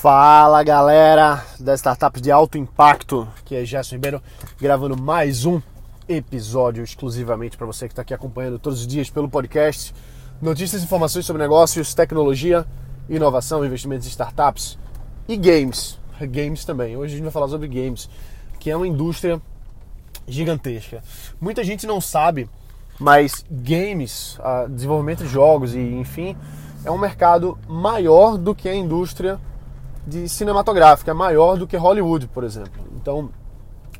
Fala galera das startups de alto impacto, que é Gerson Ribeiro gravando mais um episódio exclusivamente para você que está aqui acompanhando todos os dias pelo podcast. Notícias e informações sobre negócios, tecnologia, inovação, investimentos em startups e games. Games também. Hoje a gente vai falar sobre games, que é uma indústria gigantesca. Muita gente não sabe, mas games, desenvolvimento de jogos e enfim, é um mercado maior do que a indústria de cinematográfica, é maior do que Hollywood, por exemplo. Então,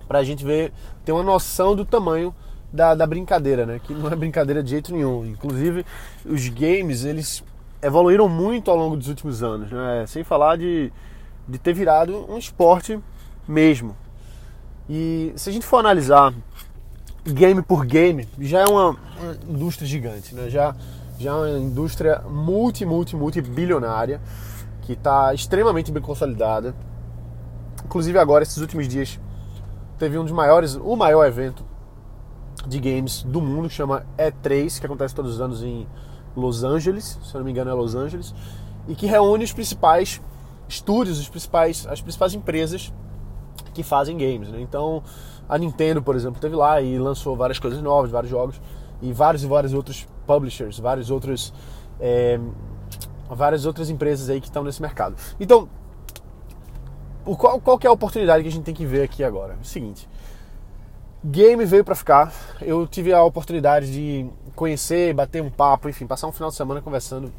para a gente ver, ter uma noção do tamanho da, da, brincadeira, né? Que não é brincadeira de jeito nenhum. Inclusive, os games, eles evoluíram muito ao longo dos últimos anos, né? Sem falar de, de ter virado um esporte mesmo. E se a gente for analisar game por game, já é uma, uma indústria gigante, né? Já, já é uma indústria multi, multi, multi bilionária que está extremamente bem consolidada. Inclusive agora, esses últimos dias, teve um dos maiores, o maior evento de games do mundo, chama E3, que acontece todos os anos em Los Angeles, se eu não me engano é Los Angeles, e que reúne os principais estúdios, os principais, as principais empresas que fazem games. Né? Então, a Nintendo, por exemplo, teve lá e lançou várias coisas novas, vários jogos, e vários e vários outros publishers, vários outros é, várias outras empresas aí que estão nesse mercado. Então, o qual, qual que é a oportunidade que a gente tem que ver aqui agora? É o seguinte, game veio para ficar. Eu tive a oportunidade de conhecer, bater um papo, enfim, passar um final de semana conversando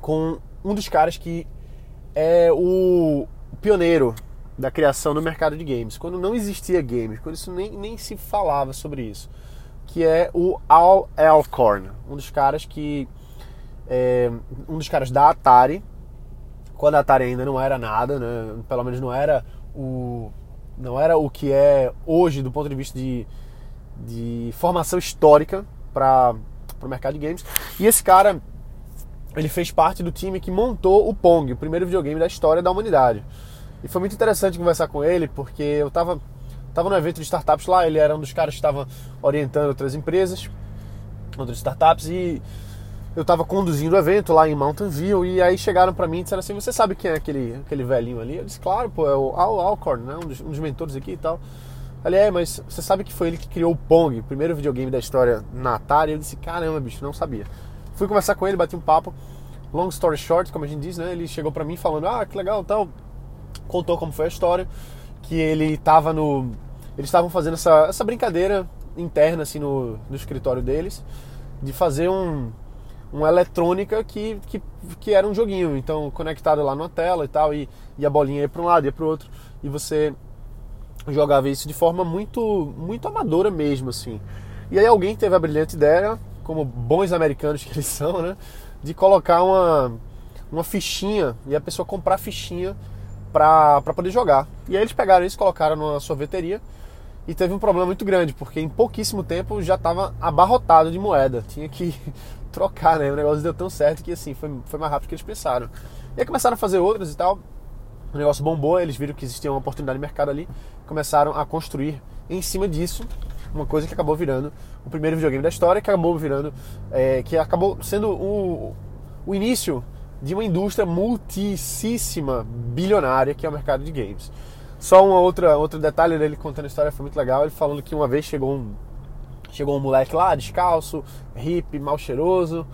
com um dos caras que é o pioneiro da criação no mercado de games, quando não existia games, quando isso nem, nem se falava sobre isso, que é o Al Alcorn, um dos caras que é, um dos caras da Atari, quando a Atari ainda não era nada, né? pelo menos não era o não era o que é hoje do ponto de vista de, de formação histórica para o mercado de games. E esse cara ele fez parte do time que montou o Pong, o primeiro videogame da história da humanidade. E foi muito interessante conversar com ele, porque eu estava tava no evento de startups lá, ele era um dos caras que estava orientando outras empresas, outras startups, e eu estava conduzindo o evento lá em Mountain View e aí chegaram para mim e disseram assim: Você sabe quem é aquele, aquele velhinho ali? Eu disse: Claro, pô, é o Al Alcorn, né? um, dos, um dos mentores aqui e tal. Ele é, mas você sabe que foi ele que criou o Pong, o primeiro videogame da história na Atari? Eu disse: Caramba, bicho, não sabia. Fui conversar com ele, bati um papo. Long story short, como a gente diz, né? Ele chegou para mim falando: Ah, que legal tal. Contou como foi a história, que ele estava no. Eles estavam fazendo essa, essa brincadeira interna assim no, no escritório deles de fazer um uma eletrônica que, que, que era um joguinho, então conectado lá na tela e tal, e, e a bolinha ia para um lado, ia para o outro, e você jogava isso de forma muito, muito amadora mesmo, assim. E aí alguém teve a brilhante ideia, como bons americanos que eles são, né, de colocar uma, uma fichinha e a pessoa comprar fichinha para poder jogar. E aí eles pegaram isso, colocaram numa sorveteria e teve um problema muito grande, porque em pouquíssimo tempo já estava abarrotado de moeda. Tinha que trocar, né? O negócio deu tão certo que assim, foi, foi mais rápido que eles pensaram. E aí começaram a fazer outras e tal. O negócio bombou, eles viram que existia uma oportunidade de mercado ali, começaram a construir em cima disso uma coisa que acabou virando o primeiro videogame da história, que acabou virando, é, que acabou sendo o, o início de uma indústria multíssima, bilionária, que é o mercado de games. Só uma outra, outro detalhe dele contando a história foi muito legal, ele falando que uma vez chegou um, Chegou um moleque lá, descalço, hippie, mal cheiroso.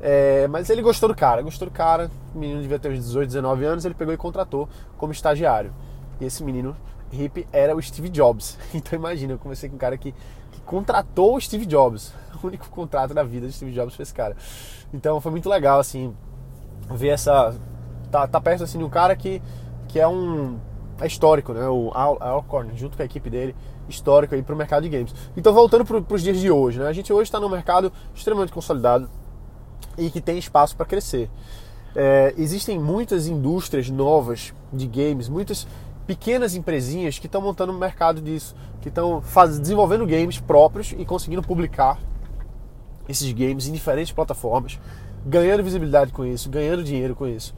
É, mas ele gostou do cara, gostou do cara. O menino devia ter uns 18, 19 anos. Ele pegou e contratou como estagiário. E esse menino hippie era o Steve Jobs. Então imagina, eu comecei com um cara que, que contratou o Steve Jobs. O único contrato da vida de Steve Jobs foi esse cara. Então foi muito legal, assim, ver essa. Tá, tá perto assim de um cara que, que é um. É histórico, né? O Al Alcorn, junto com a equipe dele, histórico aí para o mercado de games. Então, voltando para os dias de hoje, né? a gente hoje está num mercado extremamente consolidado e que tem espaço para crescer. É, existem muitas indústrias novas de games, muitas pequenas empresinhas que estão montando um mercado disso, que estão desenvolvendo games próprios e conseguindo publicar esses games em diferentes plataformas, ganhando visibilidade com isso, ganhando dinheiro com isso.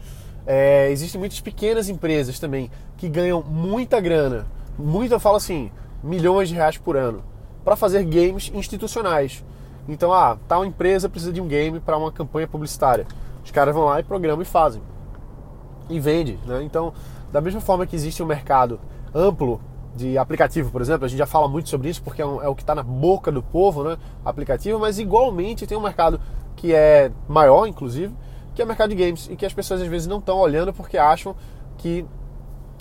É, existem muitas pequenas empresas também que ganham muita grana, muito eu falo assim, milhões de reais por ano para fazer games institucionais. Então, ah, tal empresa precisa de um game para uma campanha publicitária. Os caras vão lá e programam e fazem. e vende. Né? Então, da mesma forma que existe um mercado amplo de aplicativo, por exemplo, a gente já fala muito sobre isso porque é, um, é o que está na boca do povo, né? Aplicativo, mas igualmente tem um mercado que é maior, inclusive, que é o mercado de games e que as pessoas às vezes não estão olhando porque acham que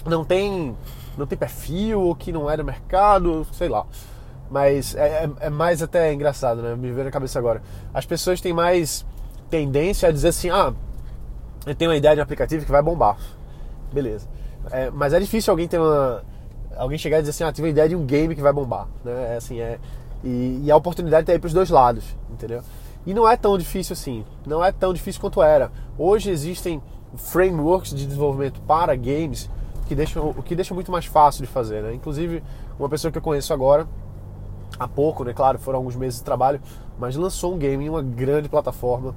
não tem não tem perfil ou que não é do mercado, sei lá. Mas é, é, é mais até engraçado, né? Me veio na cabeça agora. As pessoas têm mais tendência a dizer assim: ah, eu tenho uma ideia de um aplicativo que vai bombar. Beleza. É, mas é difícil alguém ter uma. Alguém chegar e dizer assim, ah, tive uma ideia de um game que vai bombar. Né? É assim, é. E, e a oportunidade tá aí pros dois lados, entendeu? E não é tão difícil assim. Não é tão difícil quanto era. Hoje existem frameworks de desenvolvimento para games que deixam, o que deixa muito mais fácil de fazer, né? Inclusive, uma pessoa que eu conheço agora, há pouco, né? Claro, foram alguns meses de trabalho, mas lançou um game em uma grande plataforma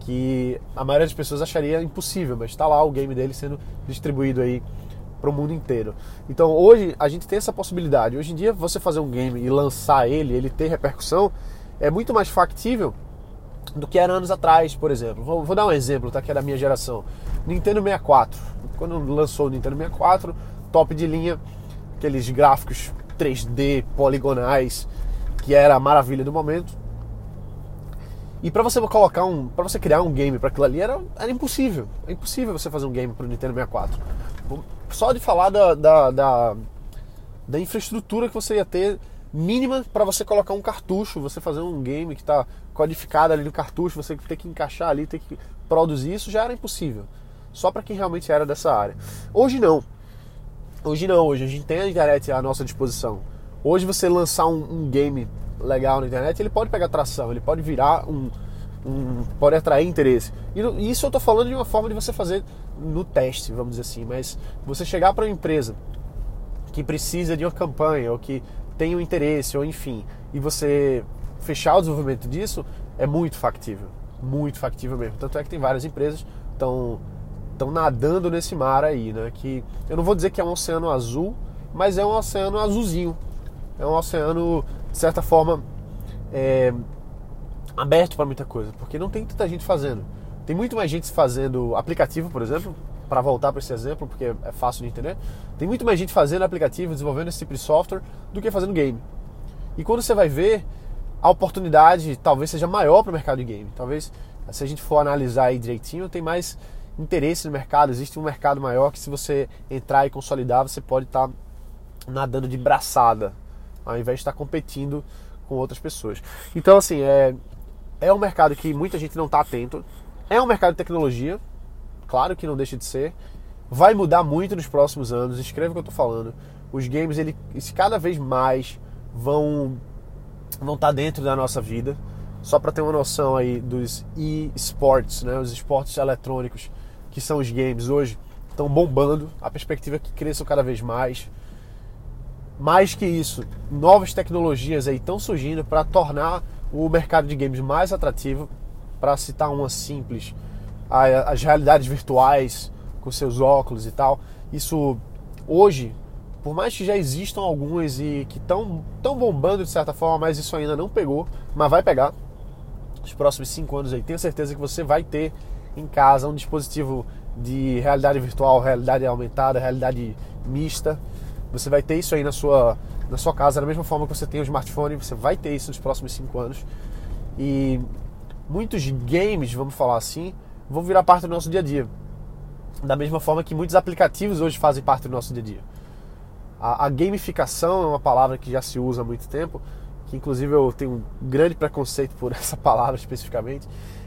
que a maioria das pessoas acharia impossível, mas está lá o game dele sendo distribuído aí para o mundo inteiro. Então hoje a gente tem essa possibilidade. Hoje em dia você fazer um game e lançar ele, ele ter repercussão, é muito mais factível do que era anos atrás, por exemplo. Vou, vou dar um exemplo, tá? Que é da minha geração. Nintendo 64. Quando lançou o Nintendo 64, top de linha, aqueles gráficos 3D poligonais, que era a maravilha do momento. E para você colocar um, para você criar um game para aquilo ali era, era impossível. É impossível você fazer um game para o Nintendo 64. Só de falar da, da, da, da infraestrutura que você ia ter mínima para você colocar um cartucho, você fazer um game que está codificado ali no cartucho, você ter que encaixar ali, ter que produzir isso já era impossível. Só para quem realmente era dessa área. Hoje não. Hoje não, hoje a gente tem a internet à nossa disposição. Hoje você lançar um, um game legal na internet, ele pode pegar tração, ele pode virar um, um pode atrair interesse. E isso eu estou falando de uma forma de você fazer no teste, vamos dizer assim, mas você chegar para uma empresa que precisa de uma campanha ou que tem um interesse ou enfim, e você fechar o desenvolvimento disso é muito factível, muito factível mesmo. Tanto é que tem várias empresas estão estão nadando nesse mar aí, né? Que eu não vou dizer que é um oceano azul, mas é um oceano azulzinho. É um oceano de certa forma é, aberto para muita coisa, porque não tem tanta gente fazendo. Tem muito mais gente fazendo aplicativo, por exemplo, para voltar para esse exemplo, porque é fácil de entender. Tem muito mais gente fazendo aplicativo, desenvolvendo esse tipo de software do que fazendo game. E quando você vai ver, a oportunidade talvez seja maior para o mercado de game. Talvez, se a gente for analisar aí direitinho, tem mais interesse no mercado, existe um mercado maior que se você entrar e consolidar, você pode estar tá nadando de braçada, ao invés de estar tá competindo com outras pessoas. Então, assim, é, é um mercado que muita gente não está atento. É um mercado de tecnologia, claro que não deixa de ser. Vai mudar muito nos próximos anos, escreva o que eu estou falando. Os games, ele, cada vez mais vão vão estar tá dentro da nossa vida. Só para ter uma noção aí dos e-sports, né, os esportes eletrônicos, que são os games hoje, estão bombando. A perspectiva é que cresçam cada vez mais. Mais que isso, novas tecnologias aí estão surgindo para tornar o mercado de games mais atrativo. Para citar uma simples, as realidades virtuais com seus óculos e tal. Isso hoje, por mais que já existam algumas e que estão tão bombando de certa forma, mas isso ainda não pegou, mas vai pegar. Os próximos cinco anos aí, tenho certeza que você vai ter em casa um dispositivo de realidade virtual, realidade aumentada, realidade mista. Você vai ter isso aí na sua, na sua casa, da mesma forma que você tem o smartphone, você vai ter isso nos próximos cinco anos. E muitos games, vamos falar assim, vão virar parte do nosso dia a dia. Da mesma forma que muitos aplicativos hoje fazem parte do nosso dia a dia. A, a gamificação é uma palavra que já se usa há muito tempo, que inclusive eu tenho um grande preconceito por essa palavra especificamente,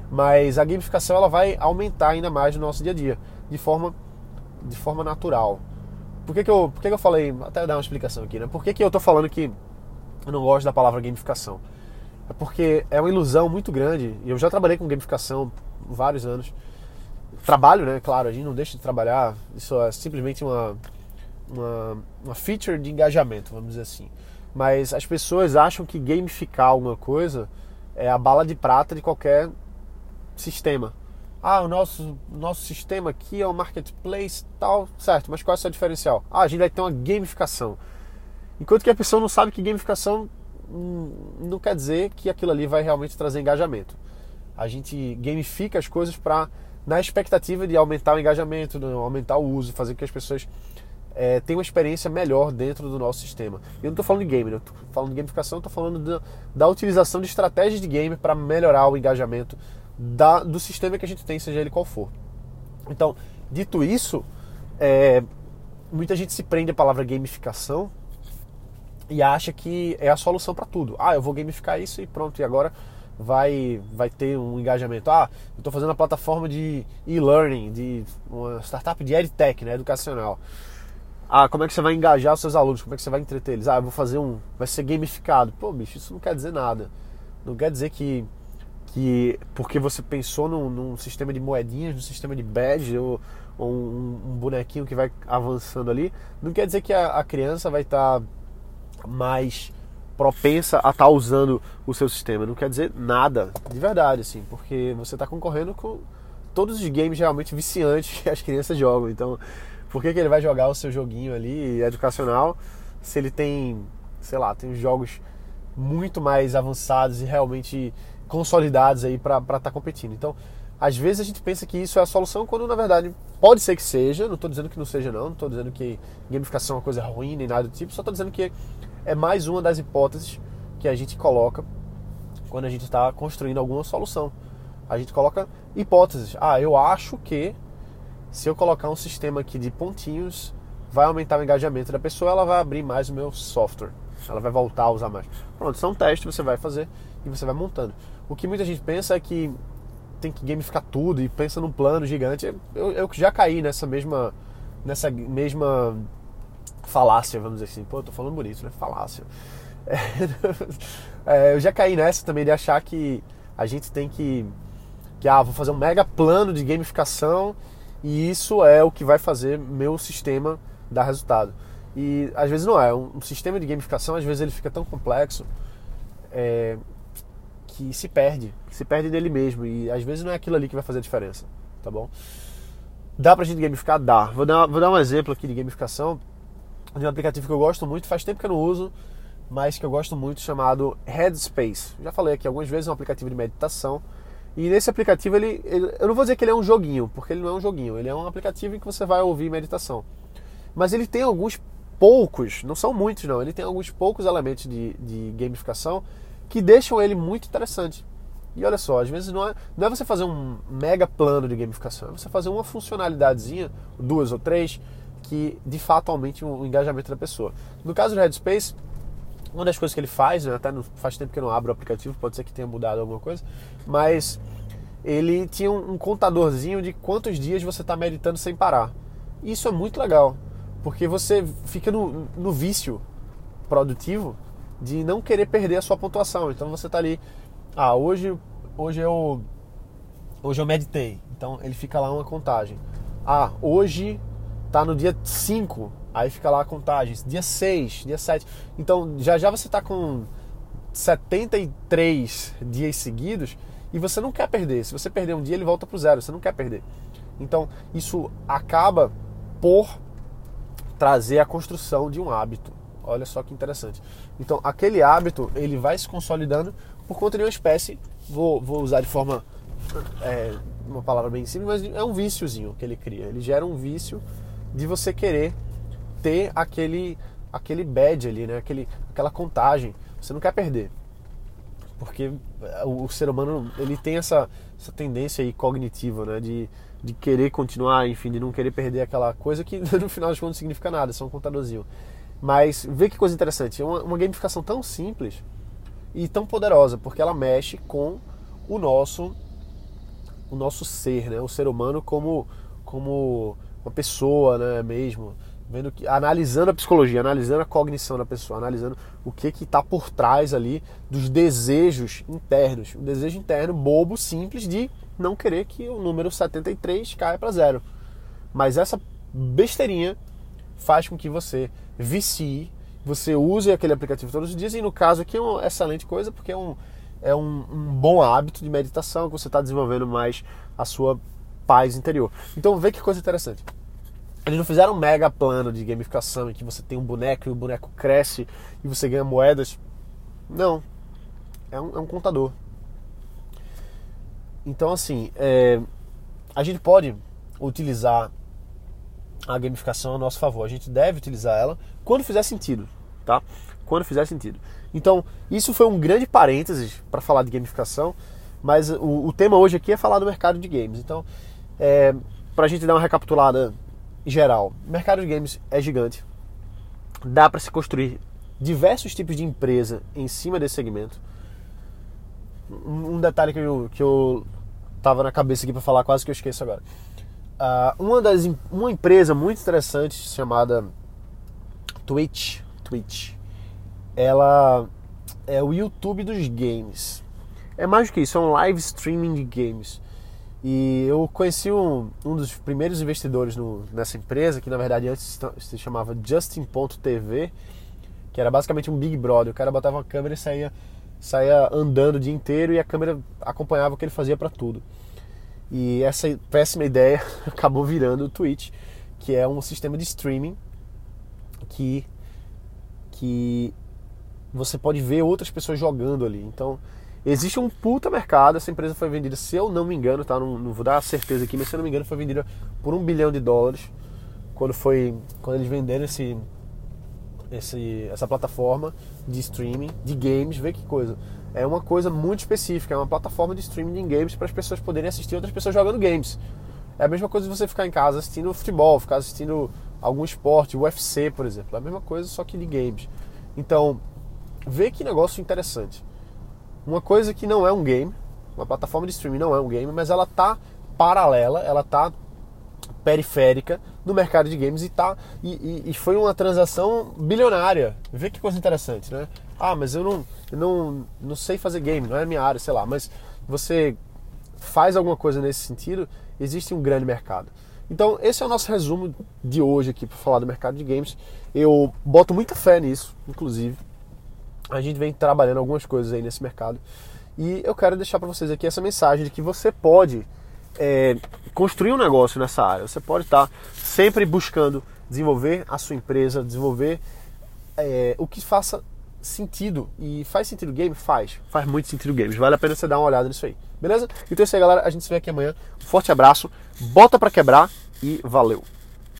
mas a gamificação ela vai aumentar ainda mais no nosso dia a dia, de forma, de forma natural. Por que, que, eu, por que, que eu falei, até dar uma explicação aqui, né? Por que, que eu tô falando que eu não gosto da palavra gamificação? É porque é uma ilusão muito grande, e eu já trabalhei com gamificação vários anos. Trabalho, né? Claro, a gente não deixa de trabalhar, isso é simplesmente uma, uma, uma feature de engajamento, vamos dizer assim. Mas as pessoas acham que gamificar alguma coisa é a bala de prata de qualquer sistema. Ah, o nosso, nosso sistema aqui é o marketplace tal, certo, mas qual é o seu diferencial? Ah, a gente vai ter uma gamificação. Enquanto que a pessoa não sabe que gamificação hum, não quer dizer que aquilo ali vai realmente trazer engajamento. A gente gamifica as coisas para na expectativa de aumentar o engajamento, aumentar o uso, fazer com que as pessoas é, tenham uma experiência melhor dentro do nosso sistema. Eu não estou falando de game, né? eu estou falando de gamificação, estou falando da, da, utilização de estratégias de game para melhorar o engajamento da, do sistema que a gente tem, seja ele qual for. Então, dito isso, é, muita gente se prende à palavra gamificação e acha que é a solução para tudo. Ah, eu vou gamificar isso e pronto, e agora vai, vai ter um engajamento. Ah, eu estou fazendo uma plataforma de e-learning, de uma startup de edtech, né, educacional. Ah, como é que você vai engajar os seus alunos? Como é que você vai entreter eles? Ah, eu vou fazer um. Vai ser gamificado. Pô, bicho, isso não quer dizer nada. Não quer dizer que, que porque você pensou num, num sistema de moedinhas, num sistema de badge ou, ou um, um, bonequinho que vai avançando ali, não quer dizer que a, a criança vai estar tá mais propensa a estar tá usando o seu sistema. Não quer dizer nada, de verdade, assim, porque você está concorrendo com todos os games realmente viciantes que as crianças jogam. Então, por que, que ele vai jogar o seu joguinho ali educacional se ele tem, sei lá, tem jogos muito mais avançados e realmente consolidados aí para estar tá competindo. Então, às vezes a gente pensa que isso é a solução, quando na verdade pode ser que seja, não estou dizendo que não seja não, não estou dizendo que gamificação é uma coisa ruim nem nada do tipo, só estou dizendo que é mais uma das hipóteses que a gente coloca quando a gente está construindo alguma solução. A gente coloca hipóteses. Ah, eu acho que se eu colocar um sistema aqui de pontinhos, vai aumentar o engajamento da pessoa, ela vai abrir mais o meu software. Ela vai voltar a usar mais. Pronto, isso é um teste, você vai fazer e você vai montando. O que muita gente pensa é que tem que gamificar tudo e pensa num plano gigante. Eu, eu já caí nessa mesma, nessa mesma falácia, vamos dizer assim. Pô, eu tô falando bonito, né? Falácia. É, é, eu já caí nessa também de achar que a gente tem que, que ah, vou fazer um mega plano de gamificação e isso é o que vai fazer meu sistema dar resultado. E às vezes não é. Um, sistema de gamificação, às vezes ele fica tão complexo é, que se perde, se perde dele mesmo. E às vezes não é aquilo ali que vai fazer a diferença, tá bom? Dá pra gente gamificar? Dá. Vou dar, vou dar um exemplo aqui de gamificação de um aplicativo que eu gosto muito, faz tempo que eu não uso, mas que eu gosto muito, chamado Headspace. Já falei aqui algumas vezes, é um aplicativo de meditação. E nesse aplicativo, ele, ele, eu não vou dizer que ele é um joguinho, porque ele não é um joguinho, ele é um aplicativo em que você vai ouvir meditação. Mas ele tem alguns poucos, não são muitos não, ele tem alguns poucos elementos de, de gamificação que deixam ele muito interessante. E olha só, às vezes não é, não é você fazer um mega plano de gamificação, é você fazer uma funcionalidadezinha, duas ou três, que de fato aumente o engajamento da pessoa. No caso do Headspace, uma das coisas que ele faz, né, até faz tempo que eu não abro o aplicativo, pode ser que tenha mudado alguma coisa, mas ele tinha um, um contadorzinho de quantos dias você está meditando sem parar. Isso é muito legal, porque você fica no, no vício produtivo de não querer perder a sua pontuação. Então você está ali, ah, hoje, hoje eu hoje eu meditei. Então ele fica lá uma contagem. Ah, hoje tá no dia 5, aí fica lá a contagem, dia 6, dia 7. Então já já você tá com 73 dias seguidos e você não quer perder. Se você perder um dia, ele volta pro zero, você não quer perder. Então isso acaba por trazer a construção de um hábito. Olha só que interessante. Então aquele hábito ele vai se consolidando por conta de uma espécie, vou, vou usar de forma é, uma palavra bem simples, mas é um víciozinho que ele cria. Ele gera um vício de você querer ter aquele aquele badge ali, né? Aquele, aquela contagem. Você não quer perder. Porque eh, o, ser humano ele tem essa, essa tendência aí cognitiva, né? De, de querer continuar, enfim, de não querer perder aquela coisa que no final das contas não significa nada, é só um contadorzinho. Mas vê que coisa interessante, é uma, uma gamificação tão simples e tão poderosa, porque ela mexe com o nosso o nosso ser, né? O ser humano como como uma pessoa, né, mesmo, vendo que analisando a psicologia, analisando a cognição da pessoa, analisando o que que está por trás ali dos desejos internos, um desejo interno bobo, simples de não querer que o número 73 caia para zero. Mas essa besteirinha faz com que você vicie, você use aquele aplicativo todos os dias e no caso aqui é uma excelente coisa porque é um é um, um bom hábito de meditação que você está desenvolvendo mais a sua paz interior. Então vê que coisa interessante. Eles não fizeram um mega plano de gamificação em que você tem um boneco e o boneco cresce e você ganha moedas. Não. É um, é um contador. Então, assim, é, a gente pode utilizar a gamificação a nosso favor. A gente deve utilizar ela quando fizer sentido, tá? Quando fizer sentido. Então, isso foi um grande parênteses para falar de gamificação, mas o, o, tema hoje aqui é falar do mercado de games. Então, é, para a gente dar uma recapitulada geral, o mercado de games é gigante. Dá para se construir diversos tipos de empresa em cima desse segmento. Um detalhe que eu, que eu tava na cabeça aqui para falar, quase que eu esqueço agora. Uh, uma, das, uma empresa muito interessante chamada Twitch, Twitch, ela é o YouTube dos games. É mais do que isso, é um live streaming de games. E eu conheci um, um dos primeiros investidores no, nessa empresa, que na verdade antes se chamava Justin.tv, que era basicamente um Big Brother. O cara botava uma câmera e saía, saía andando o dia inteiro e a câmera acompanhava o que ele fazia para tudo. E essa péssima ideia acabou virando o Twitch, que é um sistema de streaming que, que você pode ver outras pessoas jogando ali. Então, existe um puta mercado. Essa empresa foi vendida, se eu não me engano, tá? Não, não vou dar certeza aqui, mas se eu não me engano, foi vendida por um bilhão de dólares quando foi quando eles venderam esse, esse essa plataforma de streaming de games. Vê que coisa. É uma coisa muito específica. É uma plataforma de streaming de games para as pessoas poderem assistir outras pessoas jogando games. É a mesma coisa de você ficar em casa assistindo futebol, ficar assistindo algum esporte, UFC, por exemplo. É a mesma coisa, só que de games. Então, vê que negócio interessante. Uma coisa que não é um game, uma plataforma de streaming não é um game, mas ela tá paralela, ela tá periférica no mercado de games e tá e, e, e, foi uma transação bilionária. Vê que coisa interessante, né? Ah, mas eu não, eu não, não sei fazer game, não é minha área, sei lá. Mas você faz alguma coisa nesse sentido, existe um grande mercado. Então, esse é o nosso resumo de hoje aqui para falar do mercado de games. Eu boto muita fé nisso, inclusive a gente vem trabalhando algumas coisas aí nesse mercado. E eu quero deixar para vocês aqui essa mensagem de que você pode é, construir um negócio nessa área. Você pode estar sempre buscando desenvolver a sua empresa, desenvolver é, o que faça sentido. E faz sentido game? Faz. Faz muito sentido games. Vale a pena você dar uma olhada nisso aí. Beleza? Então é isso aí, galera. A gente se vê aqui amanhã. Um forte abraço. Bota para quebrar e valeu.